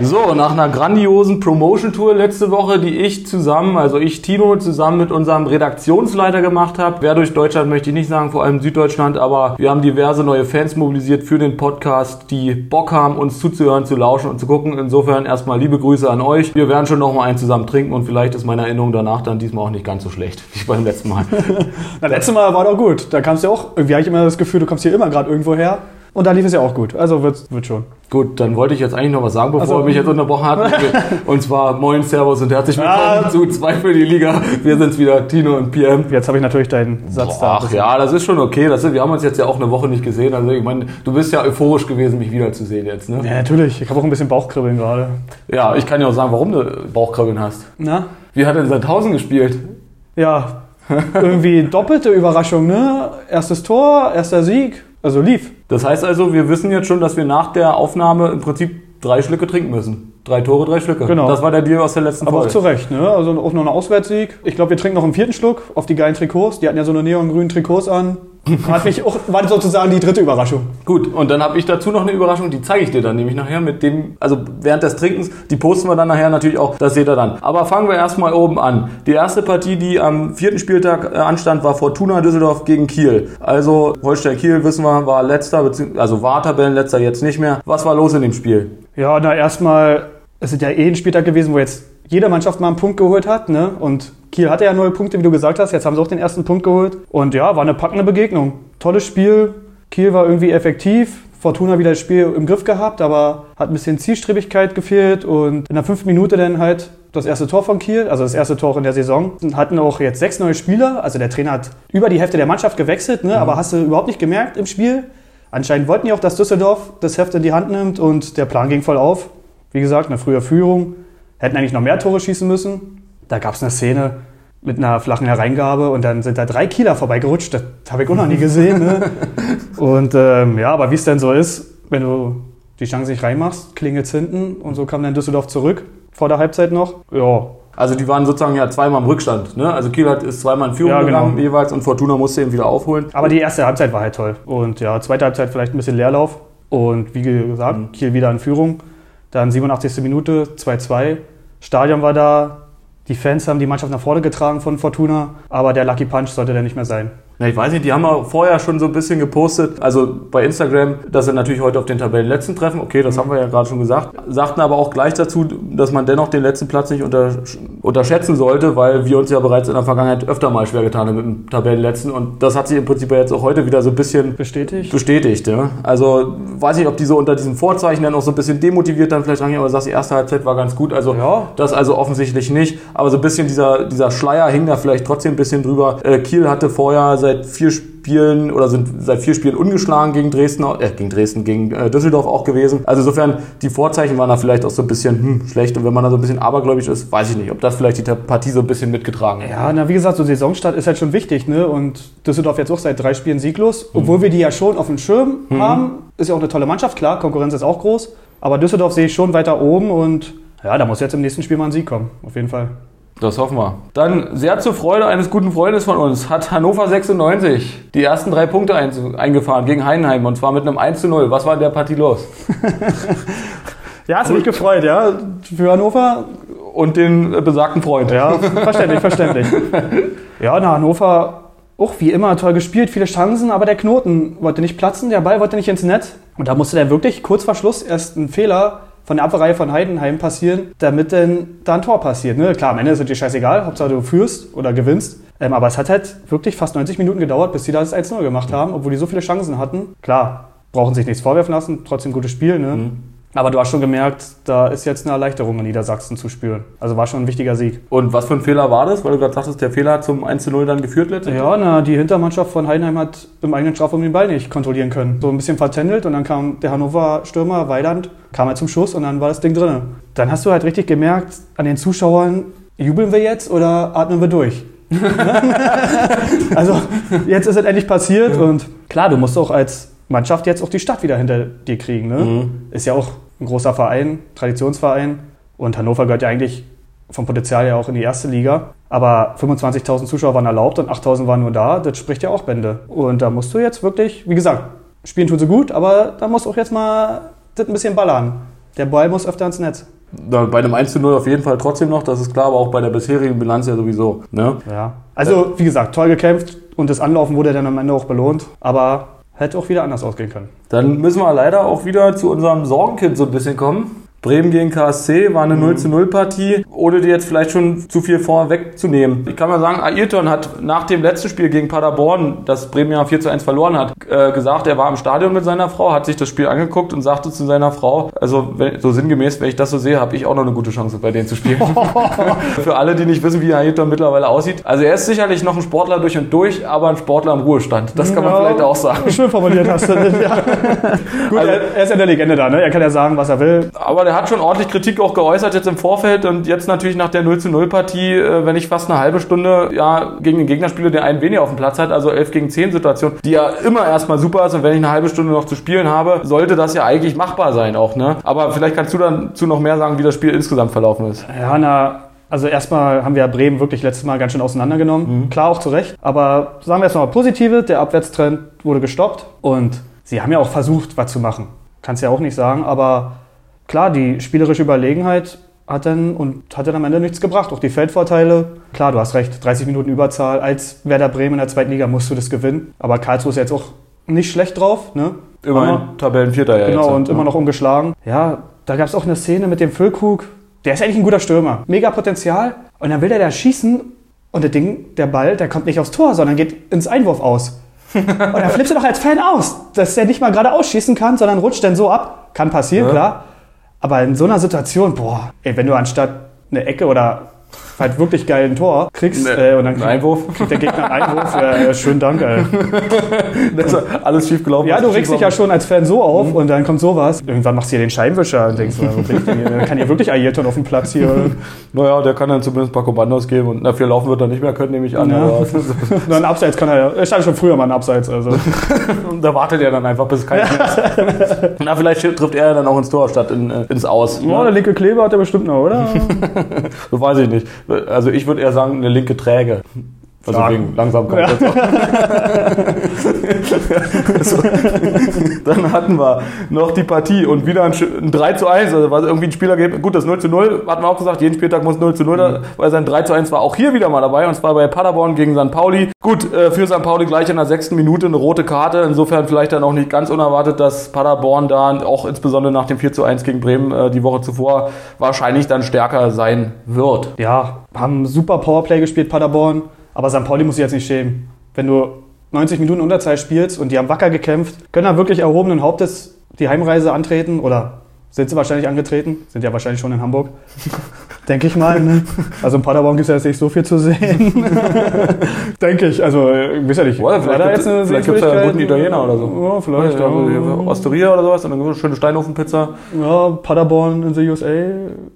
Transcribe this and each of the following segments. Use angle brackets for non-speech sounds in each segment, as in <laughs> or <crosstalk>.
So, nach einer grandiosen Promotion-Tour letzte Woche, die ich zusammen, also ich, Tino, zusammen mit unserem Redaktionsleiter gemacht habe. Wer durch Deutschland möchte ich nicht sagen, vor allem Süddeutschland, aber wir haben diverse neue Fans mobilisiert für den Podcast, die Bock haben, uns zuzuhören, zu lauschen und zu gucken. Insofern erstmal liebe Grüße an euch. Wir werden schon noch mal einen zusammen trinken und vielleicht ist meine Erinnerung danach dann diesmal auch nicht ganz so schlecht <laughs> wie beim letzten Mal. <laughs> Na, letztes Mal war doch gut. Da kamst du ja auch, irgendwie habe ich immer das Gefühl, du kommst hier immer gerade irgendwo her. Und da lief es ja auch gut. Also wird, wird schon. Gut, dann wollte ich jetzt eigentlich noch was sagen, bevor Also- er mich jetzt unterbrochen hat. <laughs> Und zwar Moin, Servus und herzlich willkommen Ah. zu Zwei für die Liga. Wir sind's wieder, Tino und PM. Jetzt habe ich natürlich deinen Satz da. Ach ja, das ist schon okay. Das ist, wir haben uns jetzt ja auch eine Woche nicht gesehen. Also ich meine, du bist ja euphorisch gewesen, mich wiederzusehen jetzt. Ne? Ja, natürlich. Ich habe auch ein bisschen Bauchkribbeln gerade. Ja, ich kann ja auch sagen, warum du Bauchkribbeln hast. Na? Wie hat denn Sandhausen gespielt? Ja, <laughs> irgendwie doppelte Überraschung, ne? Erstes Tor, erster Sieg. Also lief. Das heißt also, wir wissen jetzt schon, dass wir nach der Aufnahme im Prinzip drei Schlücke trinken müssen. Drei Tore, drei Schlücke. Genau. Das war der Deal aus der letzten Aber auch Folge. zu Recht, ne? Also auch noch ein Auswärtssieg. Ich glaube, wir trinken noch einen vierten Schluck auf die geilen Trikots. Die hatten ja so eine neongrünen Trikots an. Hat mich auch, war sozusagen die dritte Überraschung. Gut, und dann habe ich dazu noch eine Überraschung, die zeige ich dir dann nämlich nachher mit dem, also während des Trinkens, die posten wir dann nachher natürlich auch, das seht ihr dann. Aber fangen wir erstmal oben an. Die erste Partie, die am vierten Spieltag äh, anstand, war Fortuna Düsseldorf gegen Kiel. Also Holstein Kiel, wissen wir, war letzter, also war Tabellenletzter, jetzt nicht mehr. Was war los in dem Spiel? Ja, na erstmal, es ist ja eh ein Spieltag gewesen, wo jetzt jede Mannschaft mal einen Punkt geholt hat, ne? Und Kiel hatte ja null Punkte, wie du gesagt hast. Jetzt haben sie auch den ersten Punkt geholt. Und ja, war eine packende Begegnung. Tolles Spiel. Kiel war irgendwie effektiv. Fortuna wieder das Spiel im Griff gehabt, aber hat ein bisschen Zielstrebigkeit gefehlt. Und in der fünften Minute dann halt das erste Tor von Kiel, also das erste Tor in der Saison. Hatten auch jetzt sechs neue Spieler. Also der Trainer hat über die Hälfte der Mannschaft gewechselt, ne? aber hast du überhaupt nicht gemerkt im Spiel. Anscheinend wollten die auch, dass Düsseldorf das Heft in die Hand nimmt und der Plan ging voll auf. Wie gesagt, eine frühe Führung. Hätten eigentlich noch mehr Tore schießen müssen. Da gab es eine Szene mit einer flachen Hereingabe und dann sind da drei Kieler vorbeigerutscht. Das habe ich auch noch nie gesehen. Ne? <laughs> Und ähm, ja, aber wie es denn so ist, wenn du die Chance nicht reinmachst, klingelt's hinten und so kam dann Düsseldorf zurück vor der Halbzeit noch. Ja, Also die waren sozusagen ja zweimal im Rückstand. Ne? Also Kiel hat, ist zweimal in Führung Ja, genau. gegangen jeweils und Fortuna musste eben wieder aufholen. aber die erste Halbzeit war halt toll. Und ja, zweite Halbzeit vielleicht ein bisschen Leerlauf. Und wie gesagt, Kiel wieder in Führung. Dann 87. Minute, 2-2. Stadion war da. Die Fans haben die Mannschaft nach vorne getragen von Fortuna. Aber der Lucky Punch sollte der nicht mehr sein. Na, ich weiß nicht, die haben auch vorher schon so ein bisschen gepostet, also bei Instagram, dass sie natürlich heute auf den Tabellenletzten treffen. Okay, das haben wir ja gerade schon gesagt. Sagten aber auch gleich dazu, dass man dennoch den letzten Platz nicht unter, unterschätzen sollte, weil wir uns ja bereits in der Vergangenheit öfter mal schwer getan haben mit dem Tabellenletzten. Und das hat sich im Prinzip ja jetzt auch heute wieder so ein bisschen Bestätigt? bestätigt. Ja? Also weiß nicht, ob die so unter diesen Vorzeichen dann auch so ein bisschen demotiviert dann vielleicht rangehen, aber du sagst, die erste Halbzeit war ganz gut. Also Ja. das also offensichtlich nicht. Aber so ein bisschen dieser, dieser Schleier hing da vielleicht trotzdem ein bisschen drüber. Äh, Kiel hatte vorher seit vier Spielen oder sind seit vier Spielen ungeschlagen gegen Dresden, äh, gegen Dresden, gegen äh, Düsseldorf auch gewesen. Also insofern, die Vorzeichen waren da vielleicht auch so ein bisschen hm, schlecht. Und wenn man da so ein bisschen abergläubisch ist, weiß ich nicht, ob das vielleicht die Partie so ein bisschen mitgetragen hat. Ja, na wie gesagt, so Saisonstart ist halt schon wichtig, ne? Und Düsseldorf jetzt auch seit drei Spielen sieglos, obwohl wir die ja schon auf dem Schirm haben. Ist ja auch eine tolle Mannschaft, klar, Konkurrenz ist auch groß. Aber Düsseldorf sehe ich schon weiter oben und ja, da muss jetzt im nächsten Spiel mal ein Sieg kommen, auf jeden Fall. Das hoffen wir. Dann sehr zur Freude eines guten Freundes von uns hat Hannover 96 die ersten drei Punkte ein, eingefahren gegen Heidenheim und zwar mit einem 1 zu 0. Was war in der Partie los? <laughs> Ja, hast du mich gefreut, ja? Für Hannover? Und den besagten Freund. Ja, verständlich, verständlich. Ja, na, Hannover auch wie immer toll gespielt, viele Chancen, aber der Knoten wollte nicht platzen, der Ball wollte nicht ins Netz. Und da musste dann wirklich kurz vor Schluss erst ein Fehler von der Abwehrreihe von Heidenheim passieren, damit dann da ein Tor passiert. Ne? Klar, am Ende ist es dir scheißegal, Hauptsache du führst oder gewinnst. Ähm, aber es hat halt wirklich fast 90 Minuten gedauert, bis die da das 1-0 gemacht haben, obwohl die so viele Chancen hatten. Klar, brauchen sich nichts vorwerfen lassen, trotzdem gutes Spiel. Ne? Aber du hast schon gemerkt, da ist jetzt eine Erleichterung in Niedersachsen zu spüren. Also war schon ein wichtiger Sieg. Und was für ein Fehler war das? Weil du gerade sagtest, der Fehler hat zum 1 zu 0 dann geführt letztendlich? Ja, na, die Hintermannschaft von Heidenheim hat im eigenen Strafraum den Ball nicht kontrollieren können. So ein bisschen vertändelt und dann kam der Hannover Stürmer Weiland, kam halt zum Schuss und dann war das Ding drin. Dann hast du halt richtig gemerkt an den Zuschauern, jubeln wir jetzt oder atmen wir durch? <laughs> also jetzt ist es endlich passiert und klar, du musst auch als Mannschaft jetzt auch die Stadt wieder hinter dir kriegen. Ne? Ist ja auch ein großer Verein, Traditionsverein und Hannover gehört ja eigentlich vom Potenzial ja auch in die erste Liga. Aber 25.000 Zuschauer waren erlaubt und 8.000 waren nur da. Das spricht ja auch Bände. Und da musst du jetzt wirklich, wie gesagt, spielen tut sie gut, aber da musst du auch jetzt mal das ein bisschen ballern. der Ball muss öfter ins Netz. Bei einem 1 zu 0 auf jeden Fall trotzdem noch, das ist klar, aber auch bei der bisherigen Bilanz ja sowieso. Ne? Ja. Also, wie gesagt, toll gekämpft und das Anlaufen wurde dann am Ende auch belohnt. Aber hätte auch wieder anders ausgehen können. Dann müssen wir leider auch wieder zu unserem Sorgenkind so ein bisschen kommen. Bremen gegen KSC war eine 0 zu 0 Partie, ohne dir jetzt vielleicht schon zu viel vorwegzunehmen. Ich kann mal sagen, Ayrton hat nach dem letzten Spiel gegen Paderborn, das Bremen ja 4 zu 1 verloren hat, äh, gesagt, er war im Stadion mit seiner Frau, hat sich das Spiel angeguckt und sagte zu seiner Frau, also wenn, so sinngemäß, wenn ich das so sehe, habe ich auch noch eine gute Chance bei denen zu spielen. <laughs> Für alle, die nicht wissen, wie Ayrton mittlerweile aussieht. Also er ist sicherlich noch ein Sportler durch und durch, aber ein Sportler im Ruhestand. Das kann man Ja, vielleicht auch sagen. Schön formuliert hast du das, <laughs> ja. Gut, Also- er, er ist ja der Legende da, ne? Er kann ja sagen, was er will. Aber der hat schon ordentlich Kritik auch geäußert jetzt im Vorfeld und jetzt natürlich nach der 0 zu 0 Partie, äh, wenn ich fast eine halbe Stunde ja gegen den Gegner spiele, der einen weniger auf dem Platz hat, also 11 gegen 10 Situation, die ja immer erstmal super ist und wenn ich eine halbe Stunde noch zu spielen habe, sollte das ja eigentlich machbar sein auch, ne? Aber vielleicht kannst du dazu noch mehr sagen, wie das Spiel insgesamt verlaufen ist. Ja, na, also erstmal haben wir Bremen wirklich letztes Mal ganz schön auseinandergenommen. Klar, auch zu Recht. Aber sagen wir nochmal Positive, der Abwärtstrend wurde gestoppt und sie haben ja auch versucht, was zu machen. Kannst ja auch nicht sagen, aber klar, die spielerische Überlegenheit hat dann und hat dann am Ende nichts gebracht. Auch die Feldvorteile, klar, du hast recht, 30 Minuten Überzahl. Als Werder Bremen in der zweiten Liga musst du das gewinnen. Aber Karlsruhe ist jetzt auch nicht schlecht drauf, ne? Immerhin Aber- Tabellenvierter ja Genau, jetzt. und immer noch ungeschlagen. Ja, da gab es auch eine Szene mit dem Füllkrug. Der ist eigentlich ein guter Stürmer. Mega Potenzial. Und dann will der da schießen und das Ding, der Ball, der kommt nicht aufs Tor, sondern geht ins Einwurf aus. <laughs> und da flippst du doch als Fan aus, dass der nicht mal gerade ausschießen kann, sondern rutscht dann so ab. Kann passieren, Ja. klar. Aber in so einer Situation, boah, ey, wenn du anstatt eine Ecke oder halt wirklich geil ein Tor kriegst Ne, äh, und dann ein Einwurf. kriegt der Gegner einen Einwurf, ja, schönen Dank, ey. <laughs> Das ist alles schief gelaufen. Ja, du regst dich ja schon als Fan so auf und dann kommt sowas. Irgendwann machst du hier den Scheinwischer und denkst, dann kann hier wirklich Ayrton auf dem Platz hier. <laughs> Naja, der kann dann zumindest ein paar Kommandos geben und dafür laufen wird er nicht mehr können, nehme ich an. Ja. Aber <laughs> Nur ein Abseits kann er ja. Er stand schon früher mal ein Abseits. Also. Und da wartet er dann einfach, bis es kein ist. Na, vielleicht trifft er dann auch ins Tor statt in, äh, ins Aus. Ja, der linke Kleber hat er bestimmt noch, oder? Das weiß ich nicht. Also ich würde eher sagen, eine linke Träge. Also Stark. wegen Langsamkeit. <laughs> so. Dann hatten wir noch die Partie und wieder ein, Sch- ein 3 zu 1, also war irgendwie ein Spielergebnis. Gut, das 0 zu 0, hatten wir auch gesagt, jeden Spieltag muss 0 zu 0, da, weil sein 3 zu 1 war auch hier wieder mal dabei und zwar bei Paderborn gegen St. Pauli. Gut, äh, für St. Pauli gleich in der sechsten Minute eine rote Karte, insofern vielleicht dann auch nicht ganz unerwartet, dass Paderborn da auch insbesondere nach dem 4 zu 1 gegen Bremen äh, die Woche zuvor wahrscheinlich dann stärker sein wird. Ja, haben super Powerplay gespielt, Paderborn. Aber St. Pauli muss sich jetzt nicht schämen. Wenn du 90 Minuten Unterzeit spielst und die haben wacker gekämpft, können da wirklich erhobenen Hauptes die Heimreise antreten oder sind sie wahrscheinlich angetreten? Sind ja wahrscheinlich schon in Hamburg. <laughs> Denke ich mal. Ne? Also in Paderborn gibt es ja jetzt nicht so viel zu sehen. <laughs> Denke ich. Also, ich weiß ja nicht. Oder vielleicht eine vielleicht gibt's ja einen guten? Italiener oder so. Ja, vielleicht. Ja, also Ja, Osteria oder sowas und dann eine schöne Steinofenpizza. ja, Paderborn in the USA.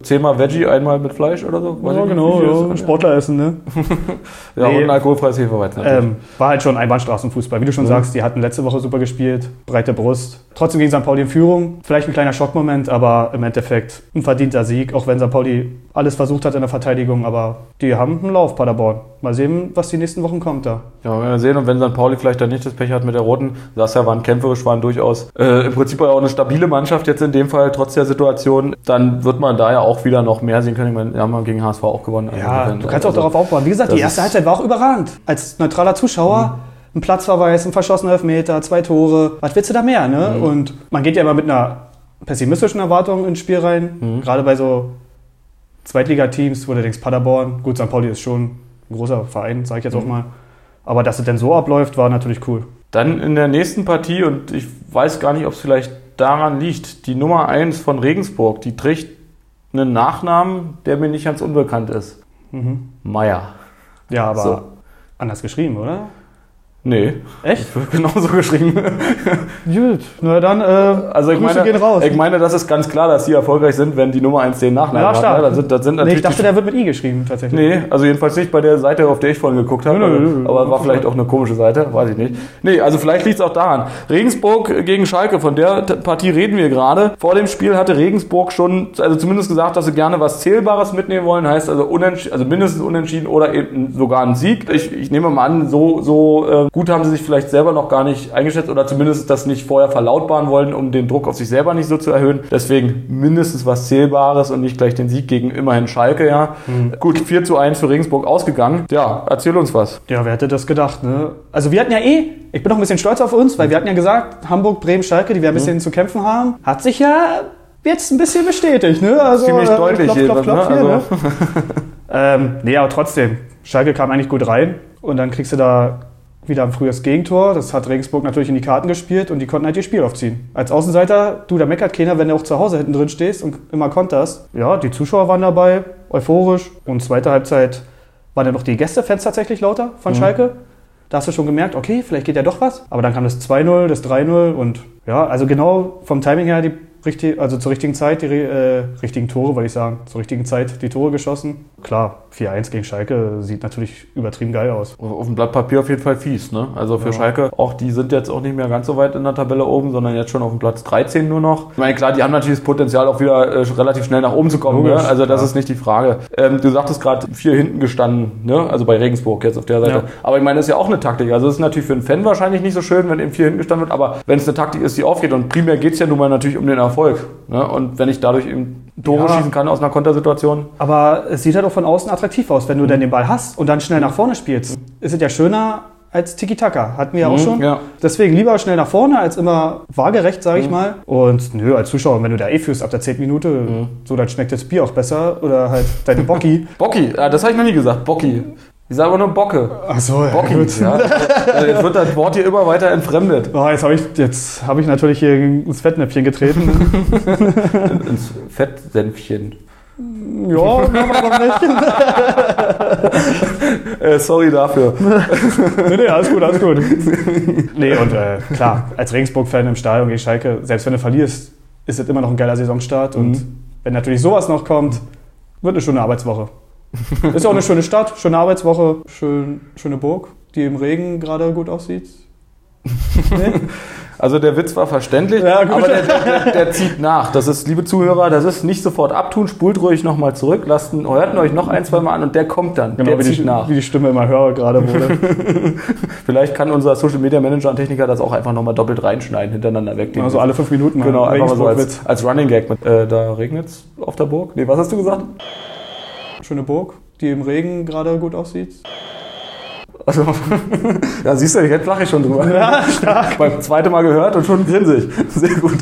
Zehnmal Veggie, einmal mit Fleisch oder so. Weiß Ja, genau. Ja. das- Sportler essen, ne? <laughs> Ja, Nee. und ein alkoholfreies Hefeweizen. Ähm, war halt schon Einbahnstraßenfußball. Wie du schon Mhm. sagst, die hatten letzte Woche super gespielt, breite Brust. Trotzdem gegen St. Pauli in Führung. Vielleicht ein kleiner Schockmoment, aber im Endeffekt ein verdienter Sieg, auch wenn St. Pauli alles versucht hat in der Verteidigung. Aber die haben einen Lauf, Paderborn. Mal sehen, was die nächsten Wochen kommt da. Ja, wir werden sehen. Und wenn St. Pauli vielleicht dann nicht das Pech hat mit der Roten, sagst ja, waren kämpferisch, waren durchaus äh, im Prinzip auch eine stabile Mannschaft jetzt in dem Fall, trotz der Situation, dann wird man da ja auch wieder noch mehr sehen können. Ich meine, wir haben gegen HSV auch gewonnen. Also Ja, insofern, du kannst auch also, darauf aufbauen. Wie gesagt, die das erste Halbzeit war auch überragend. Als neutraler Zuschauer, ein Platzverweis, ein verschossener Elfmeter, zwei Tore. Was willst du da mehr? Ne? Und man geht ja immer mit einer pessimistischen Erwartung ins Spiel rein. Gerade bei so Zweitligateams, wo du denkst, Paderborn, gut, St. Pauli ist schon ein großer Verein, sage ich jetzt auch mal. Aber dass es denn so abläuft, war natürlich cool. Dann in der nächsten Partie, und ich weiß gar nicht, ob es vielleicht daran liegt, die Nummer 1 von Regensburg, die trägt einen Nachnamen, der mir nicht ganz unbekannt ist. Meier. Ja, aber So. anders geschrieben, oder? Nee, Echt? wird genauso geschrieben. <laughs> Gut, na dann, äh, Also ich Grüße meine, gehen raus. ich meine, das ist ganz klar, dass sie erfolgreich sind, wenn die Nummer 1 den Nachnamen Ja, hat. Ne? Das sind, das sind nee, natürlich ich dachte, der wird mit I geschrieben, tatsächlich. Nee, also jedenfalls nicht bei der Seite, auf der ich vorhin geguckt habe. Nö, nö, nö, nö. aber war vielleicht auch eine komische Seite, weiß ich nicht. Nee, also vielleicht liegt es auch daran. Regensburg gegen Schalke, von der Partie reden wir gerade. Vor dem Spiel hatte Regensburg schon, also zumindest gesagt, dass sie gerne was Zählbares mitnehmen wollen. Heißt also, also mindestens unentschieden oder eben sogar ein Sieg. Ich, ich nehme mal an, so, so äh, Gut haben sie sich vielleicht selber noch gar nicht eingeschätzt oder zumindest das nicht vorher verlautbaren wollen, um den Druck auf sich selber nicht so zu erhöhen. Deswegen mindestens was Zählbares und nicht gleich den Sieg gegen immerhin Schalke, ja. Mhm. Gut, 4 zu 1 für Regensburg ausgegangen. Ja, erzähl uns was. Ja, wer hätte das gedacht, ne? Also wir hatten ja eh, ich bin noch ein bisschen stolz auf uns, weil wir hatten ja gesagt, Hamburg, Bremen, Schalke, die wir ein bisschen mhm. zu kämpfen haben. Hat sich ja jetzt ein bisschen bestätigt, ne? Also, Ziemlich äh, deutlich klopf, klopf, klopf, ne? Hier, also. ne? <laughs> ähm, nee, aber trotzdem, Schalke kam eigentlich gut rein und dann kriegst du da wieder ein frühes Gegentor. Das hat Regensburg natürlich in die Karten gespielt und die konnten halt ihr Spiel aufziehen. Als Außenseiter, du, da meckert keiner, wenn du auch zu Hause hinten drin stehst und immer konterst. Ja, die Zuschauer waren dabei, euphorisch. Und zweite Halbzeit waren dann noch die Gästefans tatsächlich lauter von mhm. Schalke. Da hast du schon gemerkt, okay, vielleicht geht ja doch was. Aber dann kam das 2-0, das 3-0 und ja, also genau vom Timing her die richtig, also zur richtigen Zeit die äh, richtigen Tore, wollte ich sagen, zur richtigen Zeit die Tore geschossen. Klar, 4-1 gegen Schalke sieht natürlich übertrieben geil aus. Auf dem Blatt Papier auf jeden Fall fies, ne? Also für ja. Schalke, auch die sind jetzt auch nicht mehr ganz so weit in der Tabelle oben, sondern jetzt schon auf dem Platz 13 nur noch. Ich meine, klar, die haben natürlich das Potenzial auch wieder äh, relativ schnell nach oben zu kommen, ne? Also das ja. ist nicht die Frage. Ähm, du sagtest gerade, vier hinten gestanden, ne? Also bei Regensburg jetzt auf der Seite. Ja. Aber ich meine, das ist ja auch eine Taktik. Also es ist natürlich für einen Fan wahrscheinlich nicht so schön, wenn eben vier hinten gestanden wird, aber wenn es eine Taktik ist, die aufgeht und primär geht es ja nun mal natürlich um den Erfolg. Ne? Und wenn ich dadurch eben Tore ja. schießen kann aus einer Kontersituation. Aber es sieht halt auch von außen attraktiv aus, wenn du mhm. dann den Ball hast und dann schnell nach vorne spielst. Ist es ja schöner als Tiki-Taka. Hatten wir ja auch mhm, schon. Ja. Deswegen lieber schnell nach vorne als immer waagerecht, sage ich mhm. mal. Und nö, als Zuschauer, wenn du da eh führst ab der 10. Minute, mhm. so dann schmeckt das Bier auch besser. Oder halt deine Bocki. <laughs> Bocki, ja, das habe ich noch nie gesagt. Bocki. Ich sage aber nur Bocke. Ach so, ja, Bocki, gut. Ja. Also jetzt wird das Wort hier immer weiter entfremdet. Oh, jetzt habe ich, hab ich natürlich hier ins Fettnäpfchen getreten. <laughs> ins Fettsenfchen. Ja, <laughs> warum nicht? äh, sorry dafür. nee, nee, alles gut, alles gut. Nee, und äh, klar, als Regensburg-Fan im Stadion gegen Schalke, selbst wenn du verlierst, ist es immer noch ein geiler Saisonstart. Mhm. Und wenn natürlich sowas noch kommt, wird eine schöne Arbeitswoche. <laughs> Ist auch eine schöne Stadt, schöne Arbeitswoche, schön, schöne Burg, die im Regen gerade gut aussieht. Nee? <laughs> Also der Witz war verständlich, ja, aber der, der, der, zieht nach. Das ist, liebe Zuhörer, das ist nicht sofort abtun, spult ruhig nochmal zurück, lasst, hört euch noch ein, zwei Mal an und der kommt dann. Genau, der wie, zieht die, nach. wie die Stimme immer höher gerade wurde. <laughs> Vielleicht kann unser Social Media Manager und Techniker das auch einfach nochmal doppelt reinschneiden, hintereinander weg. Also alle fünf Minuten. Genau, einfach mal so als, als Running Gag. Mit, äh, da regnet es auf der Burg. Nee, was hast du gesagt? Schöne Burg, die im Regen gerade gut aussieht. Also, <laughs> ja, siehst du, jetzt lache ich schon drüber. Ja, stark. <laughs> Beim zweiten Mal gehört und schon grinse ich. <laughs> Sehr gut.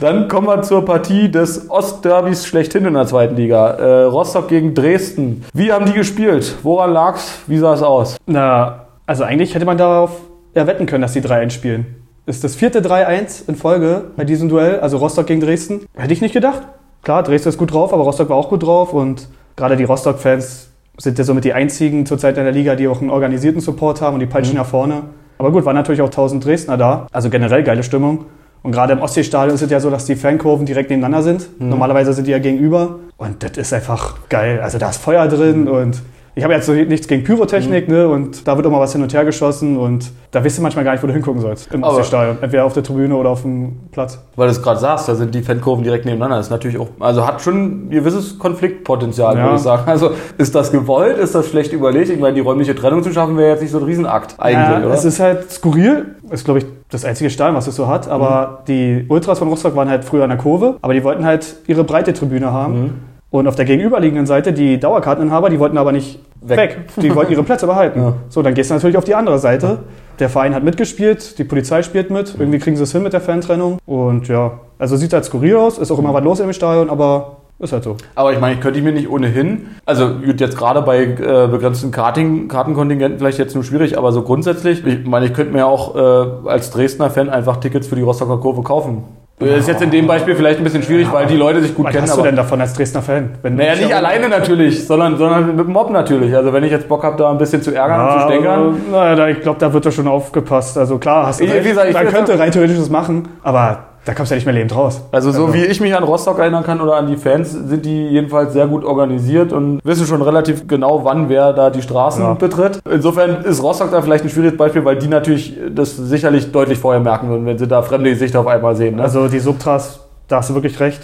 Dann kommen wir zur Partie des Ostderbys schlechthin in der zweiten Liga. Äh, Rostock gegen Dresden. Wie haben die gespielt? Woran lag's? Wie sah es aus? Na, also eigentlich hätte man darauf erwetten können, dass die 3-1 spielen. Ist das vierte 3-1 in Folge bei diesem Duell, also Rostock gegen Dresden? Hätte ich nicht gedacht. Klar, Dresden ist gut drauf, aber Rostock war auch gut drauf und gerade die Rostock-Fans sind ja somit die einzigen zurzeit in der Liga, die auch einen organisierten Support haben und die peitschen mhm. nach vorne. Aber gut, waren natürlich auch 1000 Dresdner da. Also generell geile Stimmung. Und gerade im Ostseestadion ist es ja so, dass die Fankurven direkt nebeneinander sind. Mhm. Normalerweise sind die ja gegenüber. Und das ist einfach geil. Also da ist Feuer drin mhm. und ich habe jetzt so nichts gegen Pyrotechnik, mhm. ne? Und da wird auch mal was hin und her geschossen und da weißt du manchmal gar nicht, wo du hingucken sollst im Stadion. Entweder auf der Tribüne oder auf dem Platz. Weil du es gerade sagst, da sind die Fankurven direkt nebeneinander. Das ist natürlich auch, also hat schon ein gewisses Konfliktpotenzial, ja. würde ich sagen. Also ist das gewollt, ist das schlecht überlegt? Ich meine, die räumliche Trennung zu schaffen wäre jetzt nicht so ein Riesenakt eigentlich, ja, oder? Es ist halt skurril. Ist, glaube ich, das einzige Stadion, was es so hat. Aber mhm. die Ultras von Rostock waren halt früher an der Kurve, aber die wollten halt ihre breite Tribüne haben. Mhm. Und auf der gegenüberliegenden Seite die Dauerkarteninhaber, die wollten aber nicht weg. weg. Die wollten ihre Plätze behalten. <laughs> Ja. So, dann gehst du natürlich auf die andere Seite. Der Verein hat mitgespielt, die Polizei spielt mit. Irgendwie kriegen sie es hin mit der Fantrennung. Und ja, also sieht halt skurril aus, ist auch immer was los im Stadion, aber ist halt so. Aber ich meine, ich könnte ich mir nicht ohnehin, also jetzt gerade bei äh, begrenzten Karting, Kartenkontingenten vielleicht jetzt nur schwierig, aber so grundsätzlich, ich meine, ich könnte mir auch äh, als Dresdner Fan einfach Tickets für die Rostocker Kurve kaufen. Das ist jetzt in dem Beispiel vielleicht ein bisschen schwierig, weil die Leute sich gut was kennen. Was hast du denn davon als Dresdner Fan? Wenn naja, nicht alleine natürlich, sondern, sondern mit dem Mob natürlich. Also wenn ich jetzt Bock habe, da ein bisschen zu ärgern ja, und zu stänkern. Naja, ich glaube, da wird da schon aufgepasst. Also klar, hast du ich, recht, gesagt, man könnte rein theoretisch das machen, aber da kommst du ja nicht mehr lebend raus. Also so also. wie ich mich an Rostock erinnern kann oder an die Fans, sind die jedenfalls sehr gut organisiert und wissen schon relativ genau, wann wer da die Straßen ja. betritt. Insofern ist Rostock da vielleicht ein schwieriges Beispiel, weil die natürlich das sicherlich deutlich vorher merken würden, wenn sie da fremde Gesichter auf einmal sehen. Ne? Also die Subtras, da hast du wirklich recht.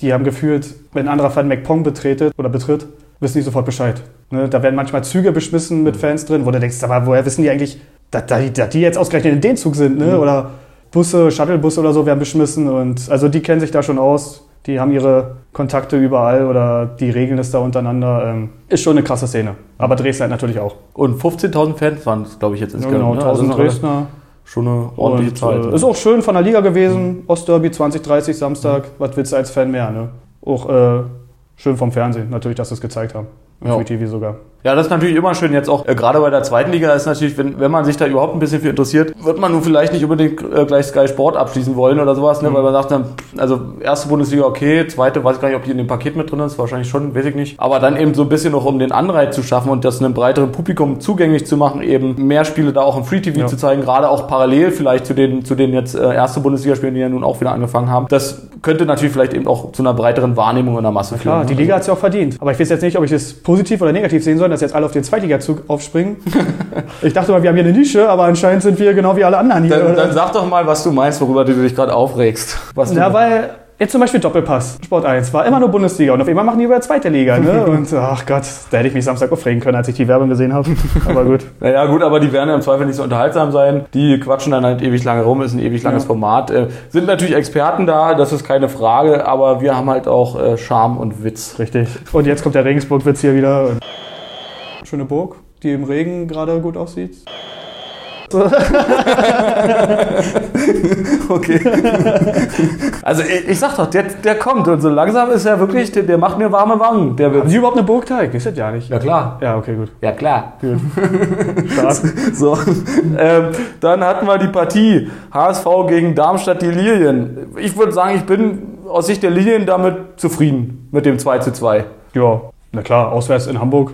Die haben gefühlt, wenn ein anderer Fan McPong betretet oder betritt, wissen die sofort Bescheid. Ne? Da werden manchmal Züge beschmissen mit Fans drin, wo du denkst, aber woher wissen die eigentlich, dass, dass die jetzt ausgerechnet in den Zug sind, ne? Oder Busse, Shuttlebusse oder so werden beschmissen und also die kennen sich da schon aus. Die haben ihre Kontakte überall oder die regeln es da untereinander. Ähm, ist schon eine krasse Szene. Aber Dresden halt natürlich auch. Und 15.000 Fans waren es, glaube ich, jetzt Ja, insgesamt. genau, ne? 1000 Also Dresdner. Schon eine ordentliche Und, Zeit. äh, ne? ist auch schön von der Liga gewesen. Ostderby 2030 Samstag. Was willst du als Fan mehr? Ne? Auch äh, schön vom Fernsehen, natürlich, dass sie es gezeigt haben. Im Ja. Free TV sogar. Ja, das ist natürlich immer schön. Jetzt auch äh, gerade bei der zweiten Liga ist natürlich, wenn, wenn man sich da überhaupt ein bisschen für interessiert, wird man nun vielleicht nicht unbedingt äh, gleich Sky Sport abschließen wollen oder sowas, ne? weil man sagt dann, also erste Bundesliga okay, zweite weiß ich gar nicht, ob die in dem Paket mit drin ist, wahrscheinlich schon, weiß ich nicht. Aber dann eben so ein bisschen noch, um den Anreiz zu schaffen und das einem breiteren Publikum zugänglich zu machen, eben mehr Spiele da auch im Free TV Ja. zu zeigen, gerade auch parallel vielleicht zu den, zu den jetzt äh, erste Bundesligaspielen, die ja nun auch wieder angefangen haben. Das könnte natürlich vielleicht eben auch zu einer breiteren Wahrnehmung in der Masse Klar, führen. die ne? Liga hat es ja auch verdient. Aber ich weiß jetzt nicht, ob ich das positiv oder negativ sehen soll, dass jetzt alle auf den Zweitligazug aufspringen. <laughs> ich dachte mal, wir haben hier eine Nische, aber anscheinend sind wir genau wie alle anderen hier. Dann, dann sag doch mal, was du meinst, worüber du dich gerade aufregst. Was Ja, weil jetzt zum Beispiel Doppelpass, Sport 1, war immer nur Bundesliga und auf einmal machen die über zweite Liga. Ne? <laughs> Und ach Gott, da hätte ich mich Samstag aufregen können, als ich die Werbung gesehen habe. Aber gut. <laughs> Naja, gut, aber die werden ja im Zweifel nicht so unterhaltsam sein. Die quatschen dann halt ewig lange rum, ist ein ewig langes Ja. Format. Äh, sind natürlich Experten da, das ist keine Frage, aber wir haben halt auch äh, Charme und Witz. Richtig. Und jetzt kommt der Regensburg-Witz hier wieder. Schöne Burg, die im Regen gerade gut aussieht. <laughs> Okay. also ich, ich sag doch, der, der kommt und so langsam ist er wirklich, der, der macht mir warme Wangen. Der Haben wird. Sie überhaupt eine Burgteig? Ist das ja nicht. Ja klar. Ja, okay, gut. Ja klar. <laughs> Stark. So, ähm, dann hatten wir die Partie HSV gegen Darmstadt die Lilien. Ich würde sagen, ich bin aus Sicht der Lilien damit zufrieden mit dem 2 zu 2. ja, na klar, auswärts in Hamburg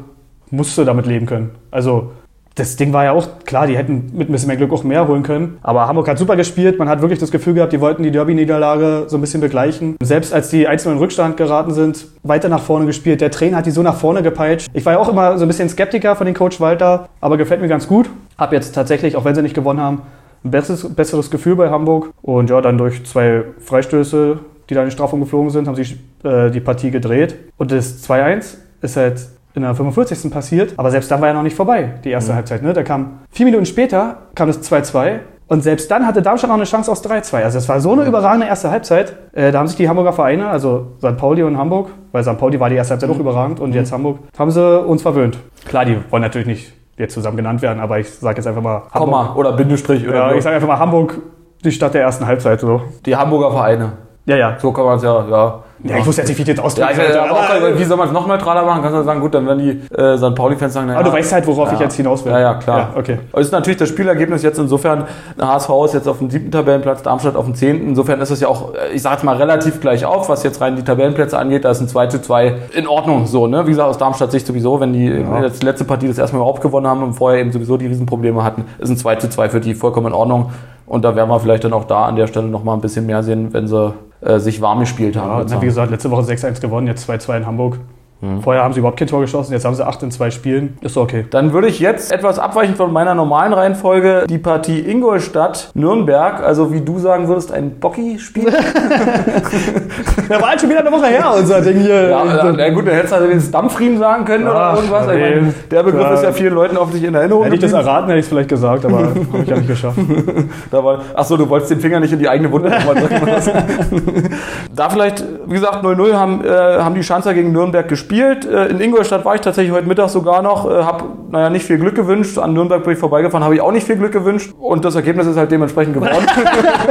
musst du damit leben können. Also, das Ding war ja auch, klar, die hätten mit ein bisschen mehr Glück auch mehr holen können. Aber Hamburg hat super gespielt. Man hat wirklich das Gefühl gehabt, die wollten die Derby-Niederlage so ein bisschen begleichen. Selbst als die einzelnen in Rückstand geraten sind, weiter nach vorne gespielt. Der Trainer hat die so nach vorne gepeitscht. Ich war ja auch immer so ein bisschen Skeptiker von den Coach Walter, aber gefällt mir ganz gut. Hab jetzt tatsächlich, auch wenn sie nicht gewonnen haben, ein besseres, besseres Gefühl bei Hamburg. Und ja, dann durch zwei Freistöße, die da in die Strafung geflogen sind, haben sie äh, die Partie gedreht. Und das 2-1 ist halt in der 45. passiert, aber selbst dann war ja noch nicht vorbei, die erste Halbzeit. Ne? Da kam vier Minuten später kam das 2-2 und selbst dann hatte Darmstadt noch eine Chance aus 3-2. Also es war so eine überragende erste Halbzeit. Äh, da haben sich die Hamburger Vereine, also St. Pauli und Hamburg, weil St. Pauli war die erste Halbzeit auch überragend und jetzt Hamburg, haben sie uns verwöhnt. Klar, die wollen natürlich nicht jetzt zusammen genannt werden, aber ich sage jetzt einfach mal Komma oder Bindestrich oder Ja, ich sage einfach mal Hamburg, die Stadt der ersten Halbzeit. So. die Hamburger Vereine. Ja, ja. So kann man es ja, ja. Ja, ich wusste jetzt nicht, wie ich Ja, ausdrücken ich, sollte, aber auch, wie soll man es noch neutraler machen? Kannst du sagen, gut, dann werden die äh, St. Pauli-Fans sagen, naja, Aber du weißt halt, worauf ich Ja. jetzt hinaus will. Ja, ja, klar. Ja, okay. Es ist natürlich das Spielergebnis jetzt insofern, HSV ist jetzt auf dem siebten Tabellenplatz, Darmstadt auf dem zehnten. Insofern ist es ja auch, äh, ich sage jetzt mal, relativ gleich auf, was jetzt rein die Tabellenplätze angeht. Da ist ein 2 zu 2 in Ordnung so, ne? Wie gesagt, aus Darmstadt Sicht sowieso, wenn die Ja. jetzt die letzte Partie das erstmal überhaupt gewonnen haben und vorher eben sowieso die Riesenprobleme hatten, ist ein 2 zu 2 für die vollkommen in Ordnung. Und da werden wir vielleicht dann auch da an der Stelle nochmal ein bisschen mehr sehen, wenn sie äh, sich warm gespielt haben. Ja, wie gesagt, letzte Woche 6-1 gewonnen, jetzt 2-2 in Hamburg. Mhm. Vorher haben sie überhaupt kein Tor geschossen, jetzt haben sie 8 in 2 Spielen. Ist okay. Dann würde ich jetzt etwas abweichend von meiner normalen Reihenfolge die Partie Ingolstadt-Nürnberg, also wie du sagen würdest, ein Bocki-Spiel. <laughs> <laughs> Da war halt schon wieder eine Woche her, unser Ding hier. Ja, äh, na gut, dann hättest du also den Dampfriemen sagen können oder Ach, irgendwas. Ich nee. meine, der Begriff Ja. ist ja vielen Leuten offensichtlich in Erinnerung. Hätte ich das erraten, hätte ich es vielleicht gesagt, aber habe ich ja nicht geschafft. <laughs> Da war, ach so, du wolltest den Finger nicht in die eigene Wunde drücken. da vielleicht, wie gesagt, 0-0 haben, äh, haben die Schanzer gegen Nürnberg gespielt. Äh, in Ingolstadt war ich tatsächlich heute Mittag sogar noch, äh, habe, naja, nicht viel Glück gewünscht. An Nürnberg bin ich vorbeigefahren, habe ich auch nicht viel Glück gewünscht. Und das Ergebnis ist halt dementsprechend geworden. <laughs>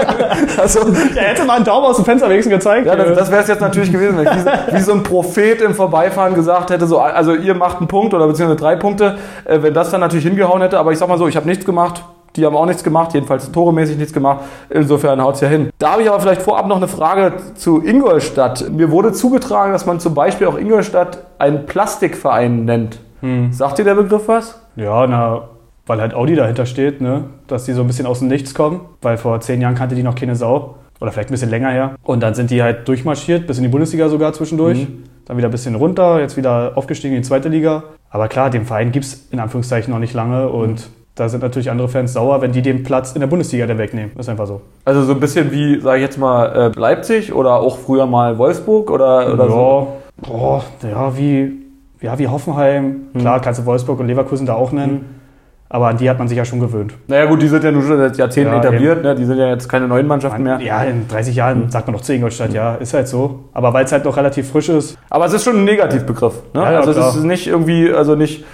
<laughs> also, Er hätte mal einen Daumen aus dem Fenster wenigstens gezeigt. ja, das, das wäre es jetzt natürlich gewesen, wenn ich wie, so- wie so ein Prophet im Vorbeifahren gesagt hätte, so, also ihr macht einen Punkt oder beziehungsweise drei Punkte, äh, wenn das dann natürlich hingehauen hätte, aber ich sag mal so, ich habe nichts gemacht, die haben auch nichts gemacht, jedenfalls toremäßig nichts gemacht, insofern haut's ja hin. Da habe ich aber vielleicht vorab noch eine Frage zu Ingolstadt. Mir wurde zugetragen, dass man zum Beispiel auch Ingolstadt einen Plastikverein nennt. Sagt dir der Begriff was? Ja, na, weil halt Audi dahinter steht, ne? Dass die so ein bisschen aus dem Nichts kommen. Weil vor zehn Jahren kannte die noch keine Sau. Oder vielleicht ein bisschen länger her. Und dann sind die halt durchmarschiert, bis in die Bundesliga sogar zwischendurch. Dann wieder ein bisschen runter, jetzt wieder aufgestiegen in die zweite Liga. Aber klar, den Verein gibt's in Anführungszeichen noch nicht lange. Und da sind natürlich andere Fans sauer, wenn die den Platz in der Bundesliga dann wegnehmen. Ist einfach so. Also so ein bisschen wie, sage ich jetzt mal, äh, Leipzig oder auch früher mal Wolfsburg oder, oder ja, so. boah, ja, wie, ja, wie Hoffenheim. Klar, kannst du Wolfsburg und Leverkusen da auch nennen. Aber an die hat man sich ja schon gewöhnt. Naja gut, die sind ja nun schon seit Jahrzehnten Ja, etabliert, ne? die sind ja jetzt keine neuen Mannschaften mehr. Ja, in 30 Jahren sagt man noch zu Ingolstadt, ja, ist halt so. Aber weil es halt noch relativ frisch ist, Aber es ist schon ein Negativbegriff. Ne? Ja, also es ist nicht irgendwie, also nicht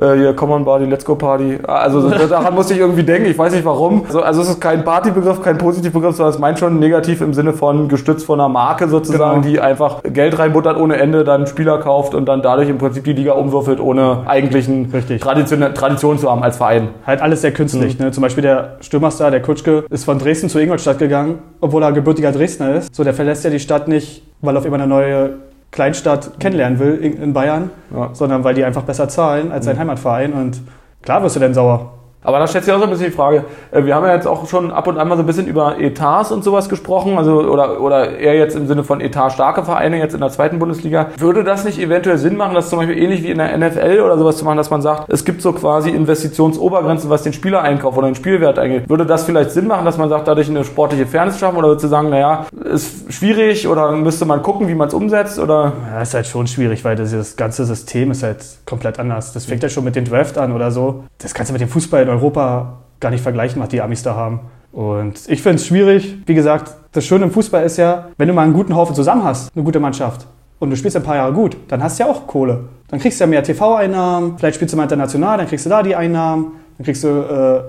äh, hier Come on Party, Let's Go Party. Also <laughs> daran musste ich irgendwie denken, ich weiß nicht warum. Also, also es ist kein Partybegriff, kein Positivbegriff, sondern es meint schon negativ im Sinne von gestützt von einer Marke sozusagen, Genau. die einfach Geld reinbuttert ohne Ende, dann Spieler kauft und dann dadurch im Prinzip die Liga umwürfelt, ohne eigentlichen. Tradition, Tradition zu haben als Verein. halt alles sehr künstlich. Ne? Zum Beispiel der Stürmerstar, der Kutschke, ist von Dresden zu Ingolstadt gegangen, obwohl er gebürtiger Dresdner ist. So, der verlässt ja die Stadt nicht, weil auf immer eine neue Kleinstadt kennenlernen will in, Bayern, Ja. sondern weil die einfach besser zahlen als sein Heimatverein. Und klar wirst du denn sauer. Aber da stellt sich auch so ein bisschen die Frage, äh, wir haben ja jetzt auch schon ab und an mal so ein bisschen über Etats und sowas gesprochen, also oder, oder eher jetzt im Sinne von etatstarke Vereine jetzt in der zweiten Bundesliga. Würde das nicht eventuell Sinn machen, das zum Beispiel ähnlich wie in der NFL oder sowas zu machen, dass man sagt, es gibt so quasi Investitionsobergrenzen, was den Spielereinkauf oder den Spielwert angeht. Würde das vielleicht Sinn machen, dass man sagt, dadurch eine sportliche Fairness schaffen oder würdest du sagen, naja, ist schwierig oder müsste man gucken, wie man es umsetzt oder? Ja, ist halt schon schwierig, weil dieses ganze System ist halt komplett anders. Das fängt ja schon mit dem Draft an oder so. Das kannst du mit dem Fußball Europa gar nicht vergleichen, was die Amis da haben. Und ich finde es schwierig. Wie gesagt, das Schöne im Fußball ist ja, wenn du mal einen guten Haufen zusammen hast, eine gute Mannschaft, und du spielst ein paar Jahre gut, dann hast du ja auch Kohle. Dann kriegst du ja mehr TV-Einnahmen, vielleicht spielst du mal international, dann kriegst du da die Einnahmen, dann kriegst du, äh,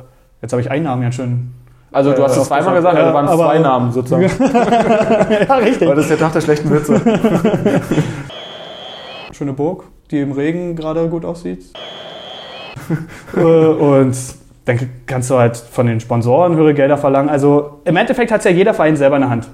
jetzt habe ich Einnahmen ja schon. Also du Äh, hast es zweimal gesagt, ja, also waren es aber- zwei Namen sozusagen. <laughs> ja, richtig. Weil das ist der Tag der schlechten Witze. <laughs> Schöne Burg, die im Regen gerade gut aussieht. Äh, und dann kannst du halt von den Sponsoren höhere Gelder verlangen. Also im Endeffekt hat es ja jeder Verein selber in der Hand.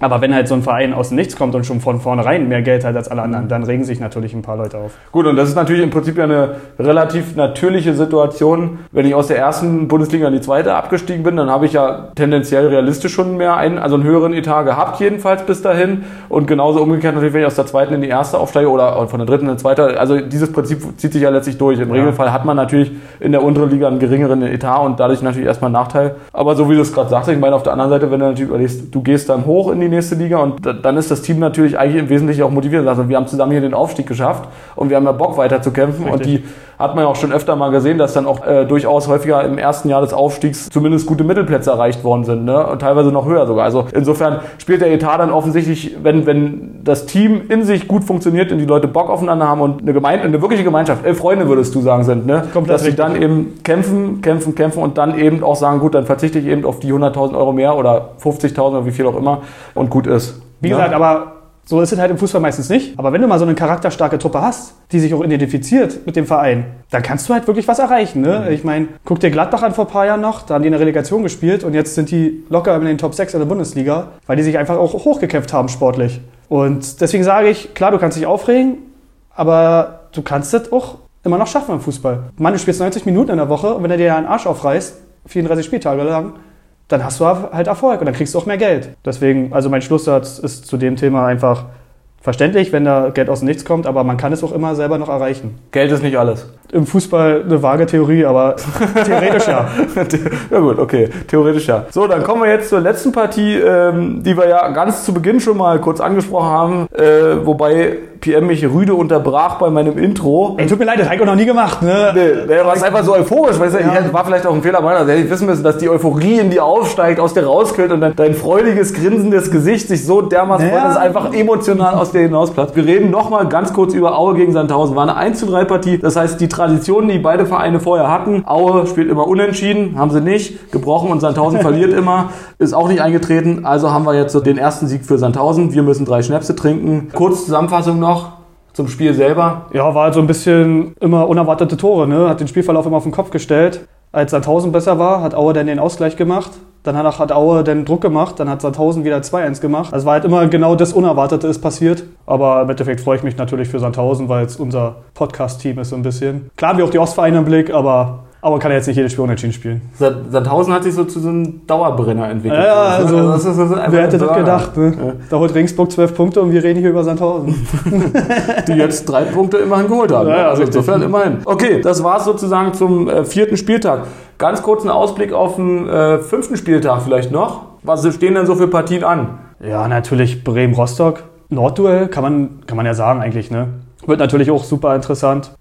Aber wenn halt so ein Verein aus dem Nichts kommt und schon von vornherein mehr Geld hat als alle anderen, dann regen sich natürlich ein paar Leute auf. Gut, und das ist natürlich im Prinzip ja eine relativ natürliche Situation. Wenn ich aus der ersten Bundesliga in die zweite abgestiegen bin, dann habe ich ja tendenziell realistisch schon mehr einen, also einen höheren Etat gehabt, jedenfalls bis dahin. Und genauso umgekehrt natürlich, wenn ich aus der zweiten in die erste aufsteige oder von der dritten in die zweite. Also dieses Prinzip zieht sich ja letztlich durch. Im Regelfall hat man natürlich in der unteren Liga einen geringeren Etat und dadurch natürlich erstmal einen Nachteil. Aber so wie du es gerade sagst, ich meine, auf der anderen Seite, wenn du natürlich überlegst, du gehst dann hoch in die nächste Liga und da- dann ist das Team natürlich eigentlich im Wesentlichen auch motiviert. Also wir haben zusammen hier den Aufstieg geschafft und wir haben ja Bock weiter zu kämpfen und die hat man ja auch schon öfter mal gesehen, dass dann auch äh, durchaus häufiger im ersten Jahr des Aufstiegs zumindest gute Mittelplätze erreicht worden sind ne? und teilweise noch höher sogar. Also insofern spielt der Etat dann offensichtlich, wenn, wenn das Team in sich gut funktioniert und die Leute Bock aufeinander haben und eine, Gemeinde, eine wirkliche Gemeinschaft, elf Freunde würdest du sagen sind, ne? Komplett dass sie dann eben kämpfen, kämpfen, kämpfen und dann eben auch sagen, gut, dann verzichte ich eben auf die 100.000 Euro mehr oder 50.000 oder wie viel auch immer und gut ist. Wie Ja? gesagt, aber so ist es halt im Fußball meistens nicht. Aber wenn du mal so eine charakterstarke Truppe hast, die sich auch identifiziert mit dem Verein, dann kannst du halt wirklich was erreichen. Ne? Ich meine, guck dir Gladbach an vor ein paar Jahren noch, da haben die in der Relegation gespielt und jetzt sind die locker in den Top 6 in der Bundesliga, weil die sich einfach auch hochgekämpft haben sportlich. Und deswegen sage ich, klar, du kannst dich aufregen, aber du kannst es auch immer noch schaffen im Fußball. Mann, du spielst 90 Minuten in der Woche und wenn er dir einen Arsch aufreißt, 34 Spieltage lang, dann hast du halt Erfolg und dann kriegst du auch mehr Geld. Deswegen, also mein Schlusssatz ist zu dem Thema einfach verständlich, wenn da Geld aus dem Nichts kommt, aber man kann es auch immer selber noch erreichen. Geld ist nicht alles. Im Fußball eine vage Theorie, aber <laughs> theoretisch ja. ja gut, okay, theoretisch ja. So, dann kommen wir jetzt zur letzten Partie, ähm, die wir ja ganz zu Beginn schon mal kurz angesprochen haben, äh, wobei PM mich rüde unterbrach bei meinem Intro. Ey, tut mir leid, das habe ich auch noch nie gemacht, ne? Nee, der war einfach so euphorisch, weißt du, ja. war vielleicht auch ein Fehler meiner, hätte ich wissen müssen, dass die Euphorie in dir aufsteigt, aus dir rauskillt und dann dein freudiges, grinsendes Gesicht sich so dermaßen Ja. freut, dass es einfach emotional aus dir hinausplatzt. Wir reden nochmal ganz kurz über Aue gegen Sandhausen. War eine 1 zu 3 Partie, das heißt, die Traditionen, die beide Vereine vorher hatten, Aue spielt immer unentschieden, haben sie nicht, gebrochen und Sandhausen <laughs> verliert immer, ist auch nicht eingetreten, also haben wir jetzt so den ersten Sieg für Sandhausen, wir müssen drei Schnäpse trinken. Kurz Zusammenfassung noch zum Spiel selber. Ja, war halt so ein bisschen immer unerwartete Tore, ne? Hat den Spielverlauf immer auf den Kopf gestellt. Als Sandhausen besser war, hat Aue dann den Ausgleich gemacht. Danach hat Aue den Druck gemacht, dann hat Sandhausen wieder 2-1 gemacht. Also war halt immer genau das Unerwartete ist passiert. Aber im Endeffekt freue ich mich natürlich für Sandhausen, weil es unser Podcast-Team ist so ein bisschen. Klar wir auch die Ostvereine im Blick, aber Aue kann ja jetzt nicht jedes Spiel unentschieden spielen. Sandhausen hat sich so zu so einem Dauerbrenner entwickelt. Ja, ja, also, das ist, das ist Wer hätte das gedacht? Ne? Da holt Regensburg 12 Punkte und wir reden hier über Sandhausen. <laughs> Die jetzt drei Punkte immerhin geholt haben. Ja, ja, also richtig. insofern immerhin. Okay, das war's sozusagen zum äh, vierten Spieltag. Ganz kurz ein Ausblick auf den äh, fünften Spieltag vielleicht noch. Was stehen denn so für Partien an? Ja, natürlich Bremen-Rostock. Nordduell kann man, kann man ja sagen eigentlich, ne? Wird natürlich auch super interessant.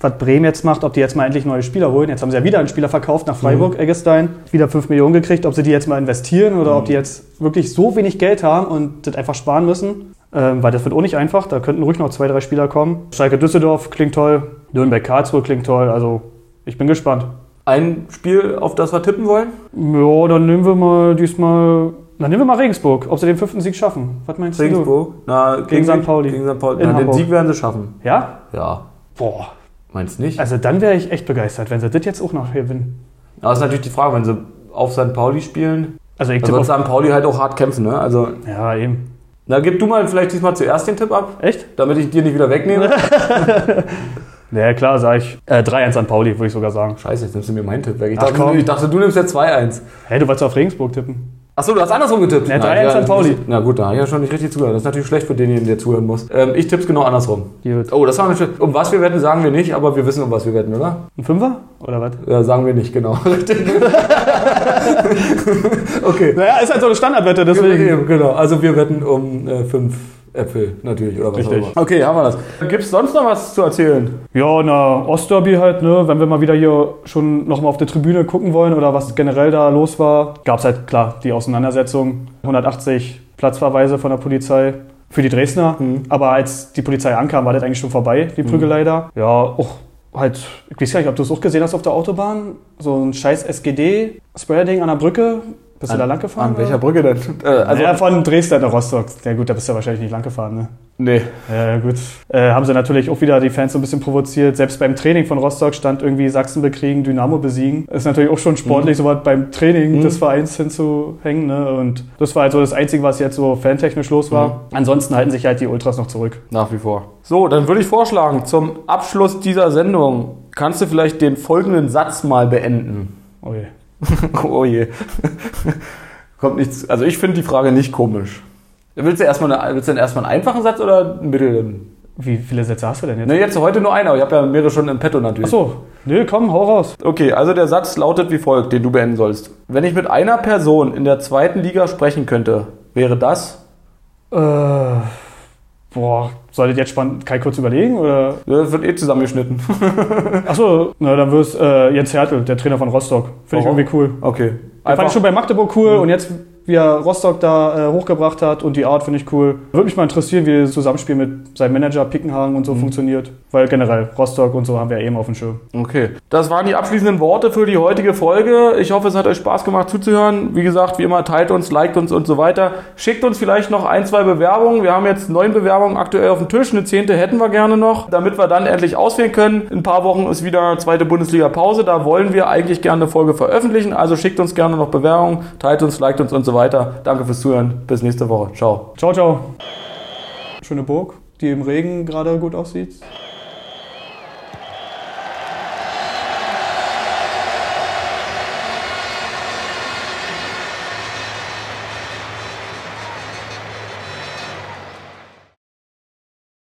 Was Bremen jetzt macht, ob die jetzt mal endlich neue Spieler holen. Jetzt haben sie ja wieder einen Spieler verkauft nach Freiburg, Mhm. Eggestein, wieder 5 Millionen gekriegt, ob sie die jetzt mal investieren oder ob die jetzt wirklich so wenig Geld haben und das einfach sparen müssen. Ähm, weil das wird auch nicht einfach, da könnten ruhig noch zwei, drei Spieler kommen. Schalke Düsseldorf klingt toll, Nürnberg Karlsruhe klingt toll, also ich bin gespannt. Ein Spiel, auf das wir tippen wollen? Ja, dann nehmen wir mal diesmal, dann nehmen wir mal Regensburg, ob sie den fünften Sieg schaffen. Was meinst du? Regensburg? Na, Gegen St. Pauli. Gegen St. Pauli. In Na, den. Sieg werden sie schaffen. Ja? Ja. Boah. Meinst nicht? Also dann wäre ich echt begeistert, wenn sie das jetzt auch noch gewinnen. Aber ist natürlich die Frage, wenn sie auf St. Pauli spielen, Also ich tippe St. Pauli halt auch hart kämpfen, ne? Also, Ja, eben. na, gib du mal vielleicht diesmal zuerst den Tipp ab, Echt? damit ich dir nicht wieder wegnehme. <laughs> Ja, klar, sage ich. Äh, 3-1 an Pauli, würde ich sogar sagen. Scheiße, jetzt nimmst du mir meinen Tipp weg. Ich, Ach, dachte, komm. ich dachte, du nimmst jetzt 2-1. Hey, du wolltest auf Regensburg tippen. Achso, du hast andersrum getippt. Ja, Na, 3-1 an Pauli. Na gut, da habe ich ja schon nicht richtig zugehört. Das ist natürlich schlecht für denjenigen, der zuhören muss. Ähm, ich tipp's genau andersrum. Gut. Oh, das war natürlich. Um was wir wetten, sagen wir nicht, aber wir wissen, um was wir wetten, oder? Ein Fünfer? Oder was? Ja, sagen wir nicht, genau. <laughs> Richtig. <laughs> okay. Naja, ist halt so eine Standardwette, deswegen. Genau. Also wir wetten um äh, fünf Äpfel natürlich, oder was Richtig. auch immer. Okay, haben wir das. Gibt's sonst noch was zu erzählen? Ja, na, Ostderby halt, ne? Wenn wir mal wieder hier schon nochmal auf der Tribüne gucken wollen oder was generell da los war, gab's halt klar die Auseinandersetzung. 180 Platzverweise von der Polizei für die Dresdner. Mhm. Aber als die Polizei ankam, war das eigentlich schon vorbei, die Prügelei da. Ja, auch halt, ich weiß gar nicht, ob du es auch gesehen hast auf der Autobahn. So ein scheiß SGD-Spreading an der Brücke. Bist du da lang gefahren? An welcher Brücke denn? Äh, also, ja, von Dresden nach Rostock. Ja gut, da bist du ja wahrscheinlich nicht lang gefahren, ne? nee. Ja, gut. Äh, haben sie natürlich auch wieder die Fans so ein bisschen provoziert. Selbst beim Training von Rostock stand irgendwie Sachsen bekriegen, Dynamo besiegen. Ist natürlich auch schon sportlich, Mhm. sowas beim Training Mhm. des Vereins hinzuhängen. Ne? Und das war halt so das Einzige, was jetzt so fantechnisch los war. Mhm. Ansonsten halten sich halt die Ultras noch zurück. Nach wie vor. So, dann würde ich vorschlagen, zum Abschluss dieser Sendung kannst du vielleicht den folgenden Satz mal beenden. Oh je. <laughs> oh je. <laughs> Kommt nichts. Also ich finde die Frage nicht komisch. Willst du, erstmal eine, willst du denn erstmal einen einfachen Satz oder einen mittleren? Wie viele Sätze hast du denn jetzt? Ne, jetzt heute nur einer, aber ich habe ja mehrere schon im Petto natürlich. Achso. Nö, komm, hau raus. Okay, also der Satz lautet wie folgt, den du beenden sollst. Wenn ich mit einer Person in der zweiten Liga sprechen könnte, wäre das? Äh, boah, solltet jetzt spannend, ich kurz überlegen? Oder? Das wird eh zusammengeschnitten. <laughs> Achso, na dann wirst äh, Jens Hertel, der Trainer von Rostock. Finde ich irgendwie cool. Okay. Den fand ich schon bei Magdeburg cool und jetzt, wie er Rostock da äh, hochgebracht hat und die Art finde ich cool. Würde mich mal interessieren, wie das Zusammenspiel mit seinem Manager Pickenhagen und so funktioniert. Weil generell Rostock und so haben wir ja eben auf dem Schirm. Okay. Das waren die abschließenden Worte für die heutige Folge. Ich hoffe, es hat euch Spaß gemacht zuzuhören. Wie gesagt, wie immer, teilt uns, liked uns und so weiter. Schickt uns vielleicht noch ein, zwei Bewerbungen. Wir haben jetzt neun Bewerbungen aktuell auf dem Tisch. Eine zehnte hätten wir gerne noch, damit wir dann endlich auswählen können. In ein paar Wochen ist wieder zweite Bundesliga-Pause. Da wollen wir eigentlich gerne eine Folge veröffentlichen. Also schickt uns gerne noch Bewerbungen, teilt uns, liked uns und so weiter. Danke fürs Zuhören. Bis nächste Woche. Ciao. Ciao, ciao. Schöne Burg, die im Regen gerade gut aussieht.